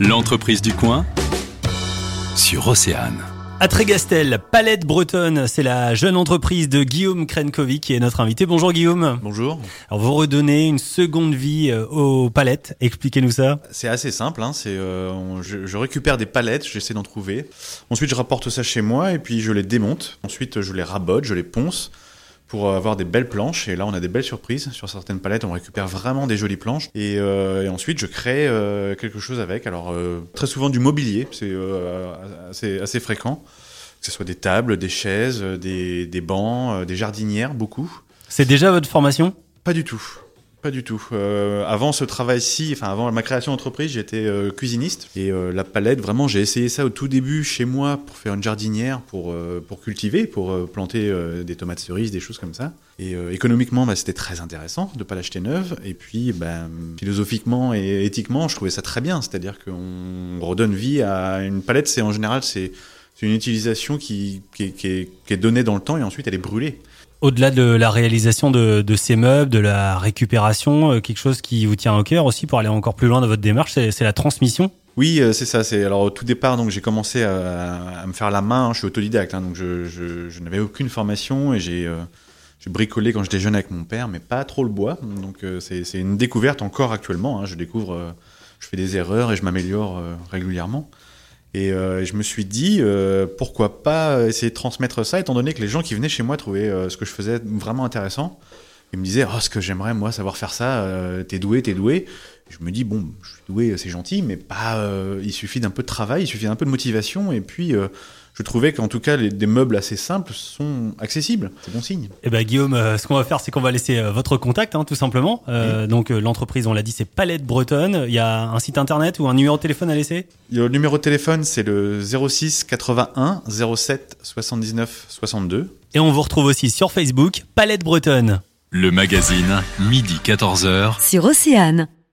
L'entreprise du coin sur Océane. À Trégastel, Palette Bretonne, c'est la jeune entreprise de Guillaume Krenkovic qui est notre invité. Bonjour Guillaume. Bonjour. Alors vous redonnez une seconde vie euh, aux palettes. Expliquez-nous ça. C'est assez simple. Hein. C'est, euh, on- je, je récupère des palettes, j'essaie d'en trouver. Ensuite, je rapporte ça chez moi et puis je les démonte. Ensuite, je les rabote, je les ponce pour avoir des belles planches. Et là, on a des belles surprises. Sur certaines palettes, on récupère vraiment des jolies planches. Et, euh, et ensuite, je crée euh, quelque chose avec. Alors, euh, très souvent du mobilier, c'est euh, assez, assez fréquent. Que ce soit des tables, des chaises, des, des bancs, euh, des jardinières, beaucoup. C'est déjà votre formation? Pas du tout. Du tout. Euh, avant ce travail-ci, enfin avant ma création d'entreprise, j'étais euh, cuisiniste et euh, la palette, vraiment, j'ai essayé ça au tout début chez moi pour faire une jardinière, pour pour cultiver, pour planter des tomates cerises, des choses comme ça. Et économiquement, bah, c'était très intéressant de pas l'acheter neuve. Et puis, bah, philosophiquement et éthiquement, je trouvais ça très bien. C'est-à-dire qu'on redonne vie à une palette. C'est en général, c'est c'est une utilisation qui, qui, est- qui est, qui est donnée dans le temps et ensuite elle est brûlée. Au-delà de la réalisation de, de ces meubles, de la récupération, euh, quelque chose qui vous tient au cœur aussi pour aller encore plus loin dans votre démarche, c'est la transmission? Oui, euh, c'est ça. C'est alors au tout départ, donc j'ai commencé à, à me faire la main. hein, je suis autodidacte, hein, donc je, je, je n'avais aucune formation et j'ai euh, j'ai bricolé quand j'étais jeune avec mon père, mais pas trop le bois. Donc euh, c'est une découverte encore actuellement. hein, je découvre, euh, je fais des erreurs et je m'améliore régulièrement. Et euh, je me suis dit euh, pourquoi pas essayer de transmettre ça, étant donné que les gens qui venaient chez moi trouvaient euh, ce que je faisais vraiment intéressant. Ils me disaient oh ce que j'aimerais moi savoir faire ça. t'es doué, t'es doué. Je me dis, bon, je doué, c'est gentil, mais pas. euh, il suffit d'un peu de travail, il suffit d'un peu de motivation, et puis euh, je trouvais qu'en tout cas, les, des meubles assez simples sont accessibles. C'est bon signe. Eh ben Guillaume, euh, ce qu'on va faire, c'est qu'on va laisser euh, votre contact, hein, tout simplement. Euh, Donc euh, l'entreprise, on l'a dit, c'est Palette Bretonne. Il y a un site internet ou un numéro de téléphone à laisser? Le numéro de téléphone, c'est le 06 81 07 79 62. Et on vous retrouve aussi sur Facebook, Palette Bretonne. Le magazine, midi 14h. sur Océane.